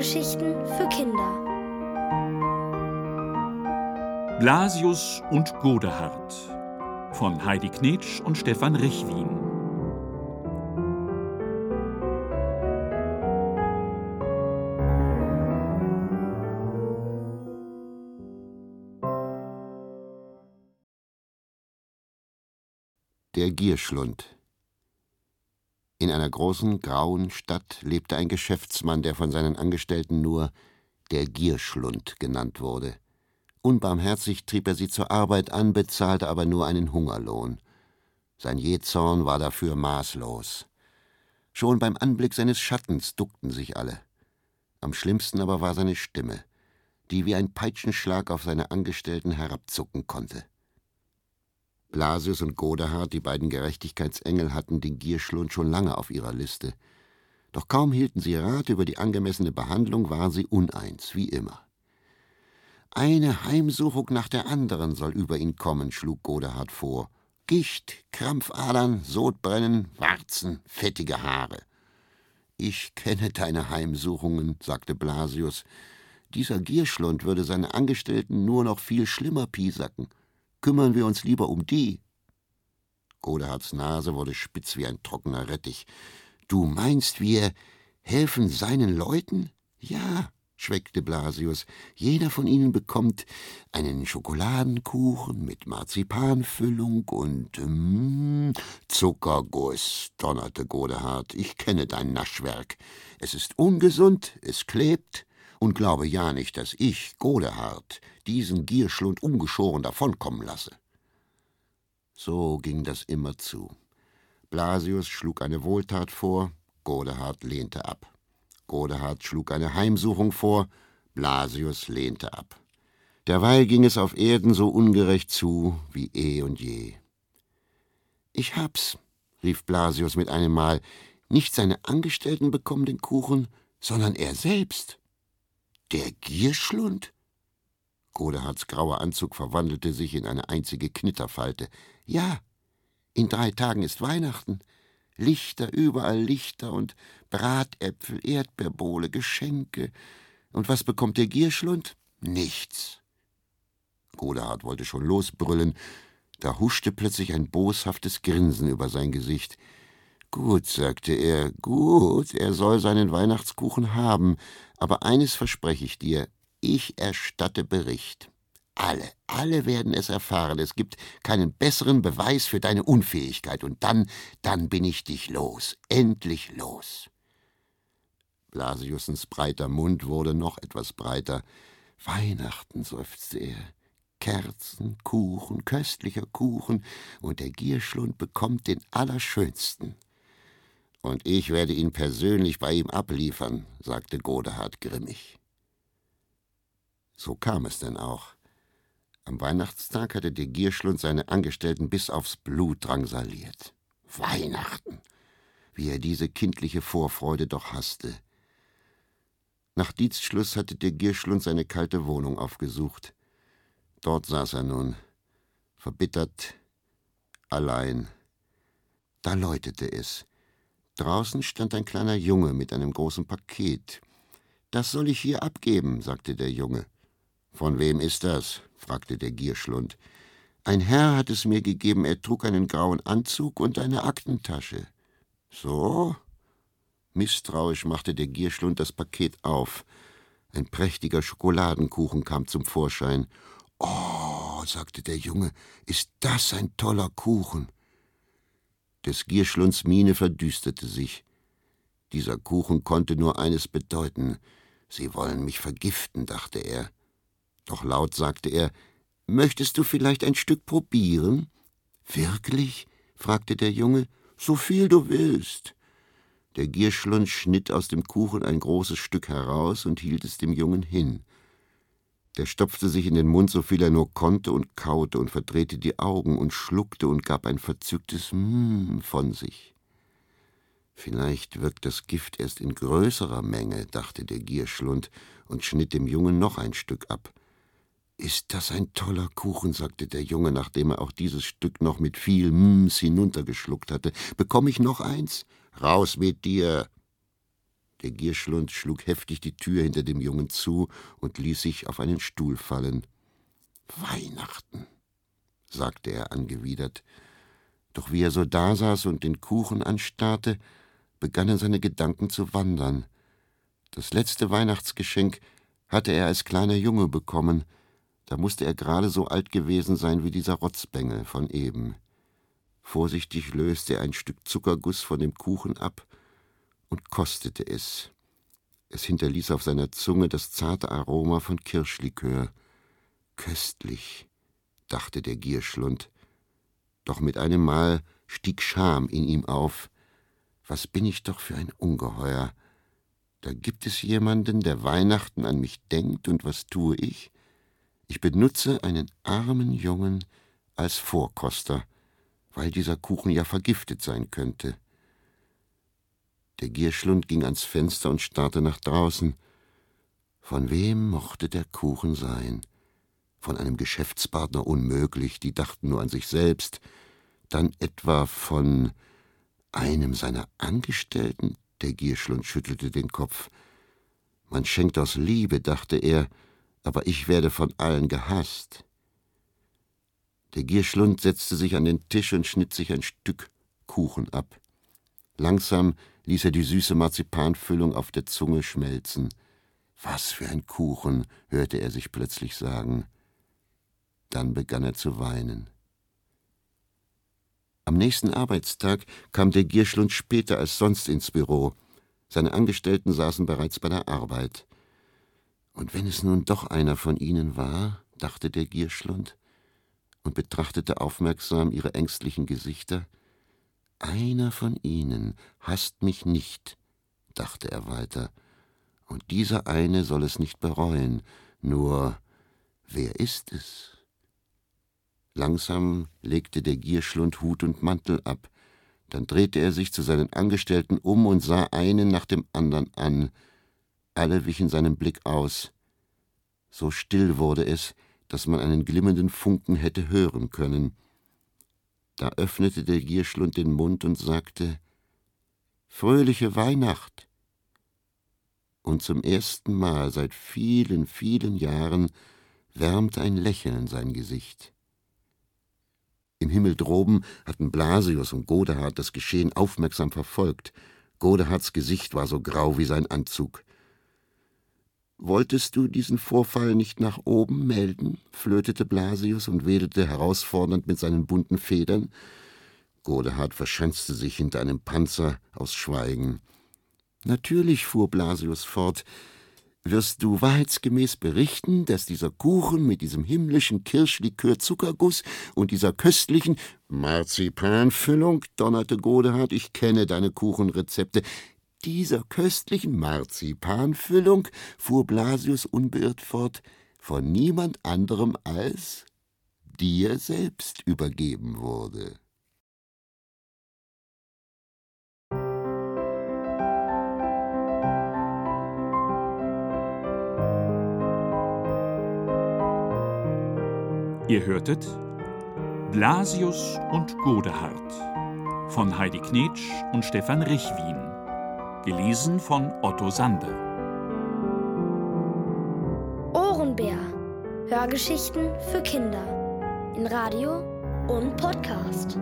Hörgeschichten für Kinder. Blasius und Godehard von Heidi Knetsch und Stefan Richwin. Der Gierschlund in einer großen, grauen Stadt lebte ein Geschäftsmann, der von seinen Angestellten nur der Gierschlund genannt wurde. Unbarmherzig trieb er sie zur Arbeit an, bezahlte aber nur einen Hungerlohn. Sein Jähzorn war dafür maßlos. Schon beim Anblick seines Schattens duckten sich alle. Am schlimmsten aber war seine Stimme, die wie ein Peitschenschlag auf seine Angestellten herabzucken konnte. Blasius und Godehard, die beiden Gerechtigkeitsengel, hatten den Gierschlund schon lange auf ihrer Liste. Doch kaum hielten sie Rat über die angemessene Behandlung, waren sie uneins, wie immer. Eine Heimsuchung nach der anderen soll über ihn kommen, schlug Godehard vor. Gicht, Krampfadern, Sodbrennen, Warzen, fettige Haare. Ich kenne deine Heimsuchungen, sagte Blasius. Dieser Gierschlund würde seine Angestellten nur noch viel schlimmer piesacken kümmern wir uns lieber um die. Godehards Nase wurde spitz wie ein trockener Rettich. Du meinst, wir helfen seinen Leuten? Ja, schweckte Blasius. Jeder von ihnen bekommt einen Schokoladenkuchen mit Marzipanfüllung und mm, Zuckerguss, donnerte Godehard. Ich kenne dein Naschwerk. Es ist ungesund, es klebt, und glaube ja nicht, dass ich, Godehard, diesen Gierschlund ungeschoren davonkommen lasse. So ging das immer zu. Blasius schlug eine Wohltat vor, Godehard lehnte ab. Godehard schlug eine Heimsuchung vor, Blasius lehnte ab. Derweil ging es auf Erden so ungerecht zu wie eh und je. Ich hab's, rief Blasius mit einem Mal, nicht seine Angestellten bekommen den Kuchen, sondern er selbst. Der Gierschlund? Godehards grauer Anzug verwandelte sich in eine einzige Knitterfalte. Ja, in drei Tagen ist Weihnachten. Lichter, überall Lichter und Bratäpfel, Erdbeerbohle, Geschenke. Und was bekommt der Gierschlund? Nichts. Godehard wollte schon losbrüllen, da huschte plötzlich ein boshaftes Grinsen über sein Gesicht. Gut, sagte er, gut, er soll seinen Weihnachtskuchen haben, aber eines verspreche ich dir, ich erstatte Bericht. Alle, alle werden es erfahren. Es gibt keinen besseren Beweis für deine Unfähigkeit. Und dann, dann bin ich dich los. Endlich los. Blasiussens breiter Mund wurde noch etwas breiter. Weihnachten, seufzte er. Kerzen, Kuchen, köstlicher Kuchen, und der Gierschlund bekommt den allerschönsten. Und ich werde ihn persönlich bei ihm abliefern, sagte Godehard grimmig. So kam es denn auch. Am Weihnachtstag hatte der Gierschlund seine Angestellten bis aufs Blut drangsaliert. Weihnachten! Wie er diese kindliche Vorfreude doch hasste. Nach Dienstschluss hatte der Gierschlund seine kalte Wohnung aufgesucht. Dort saß er nun, verbittert, allein. Da läutete es. Draußen stand ein kleiner Junge mit einem großen Paket. Das soll ich hier abgeben, sagte der Junge. Von wem ist das? fragte der Gierschlund. Ein Herr hat es mir gegeben, er trug einen grauen Anzug und eine Aktentasche. So? Misstrauisch machte der Gierschlund das Paket auf. Ein prächtiger Schokoladenkuchen kam zum Vorschein. Oh, sagte der Junge, ist das ein toller Kuchen. Des Gierschlunds Miene verdüsterte sich. Dieser Kuchen konnte nur eines bedeuten. Sie wollen mich vergiften, dachte er. Doch laut sagte er, Möchtest du vielleicht ein Stück probieren? Wirklich? fragte der Junge. So viel du willst. Der Gierschlund schnitt aus dem Kuchen ein großes Stück heraus und hielt es dem Jungen hin. Der stopfte sich in den Mund, so viel er nur konnte, und kaute und verdrehte die Augen und schluckte und gab ein verzücktes Mmm von sich. Vielleicht wirkt das Gift erst in größerer Menge, dachte der Gierschlund und schnitt dem Jungen noch ein Stück ab. Ist das ein toller Kuchen, sagte der Junge, nachdem er auch dieses Stück noch mit viel Mms hinuntergeschluckt hatte. Bekomme ich noch eins? Raus mit dir! Der Gierschlund schlug heftig die Tür hinter dem Jungen zu und ließ sich auf einen Stuhl fallen. Weihnachten, sagte er angewidert. Doch wie er so dasaß und den Kuchen anstarrte, begannen seine Gedanken zu wandern. Das letzte Weihnachtsgeschenk hatte er als kleiner Junge bekommen, da musste er gerade so alt gewesen sein wie dieser Rotzbengel von eben. Vorsichtig löste er ein Stück Zuckerguss von dem Kuchen ab und kostete es. Es hinterließ auf seiner Zunge das zarte Aroma von Kirschlikör. Köstlich, dachte der Gierschlund. Doch mit einem Mal stieg Scham in ihm auf. Was bin ich doch für ein Ungeheuer. Da gibt es jemanden, der Weihnachten an mich denkt, und was tue ich? Ich benutze einen armen Jungen als Vorkoster weil dieser Kuchen ja vergiftet sein könnte. Der Gierschlund ging ans Fenster und starrte nach draußen. Von wem mochte der Kuchen sein? Von einem Geschäftspartner unmöglich, die dachten nur an sich selbst. Dann etwa von einem seiner Angestellten? Der Gierschlund schüttelte den Kopf. Man schenkt aus Liebe, dachte er, aber ich werde von allen gehasst. Der Gierschlund setzte sich an den Tisch und schnitt sich ein Stück Kuchen ab. Langsam ließ er die süße Marzipanfüllung auf der Zunge schmelzen. Was für ein Kuchen, hörte er sich plötzlich sagen. Dann begann er zu weinen. Am nächsten Arbeitstag kam der Gierschlund später als sonst ins Büro. Seine Angestellten saßen bereits bei der Arbeit. Und wenn es nun doch einer von ihnen war, dachte der Gierschlund, und betrachtete aufmerksam ihre ängstlichen Gesichter. Einer von ihnen hasst mich nicht, dachte er weiter, und dieser eine soll es nicht bereuen, nur wer ist es? Langsam legte der Gierschlund Hut und Mantel ab, dann drehte er sich zu seinen Angestellten um und sah einen nach dem andern an. Alle wichen seinem Blick aus. So still wurde es, dass man einen glimmenden Funken hätte hören können. Da öffnete der Gierschlund den Mund und sagte Fröhliche Weihnacht. Und zum ersten Mal seit vielen, vielen Jahren wärmte ein Lächeln sein Gesicht. Im Himmel droben hatten Blasius und Godehard das Geschehen aufmerksam verfolgt. Godehards Gesicht war so grau wie sein Anzug. Wolltest du diesen Vorfall nicht nach oben melden? flötete Blasius und wedelte herausfordernd mit seinen bunten Federn. Godehard verschanzte sich hinter einem Panzer aus Schweigen. Natürlich, fuhr Blasius fort, wirst du wahrheitsgemäß berichten, dass dieser Kuchen mit diesem himmlischen Kirschlikör-Zuckerguss und dieser köstlichen Marzipanfüllung, donnerte Godehard, ich kenne deine Kuchenrezepte, dieser köstlichen Marzipanfüllung, fuhr Blasius unbeirrt fort, von niemand anderem als dir selbst übergeben wurde. Ihr hörtet Blasius und Godehard von Heidi Knetsch und Stefan Richwin. Gelesen von Otto Sande. Ohrenbär. Hörgeschichten für Kinder. In Radio und Podcast.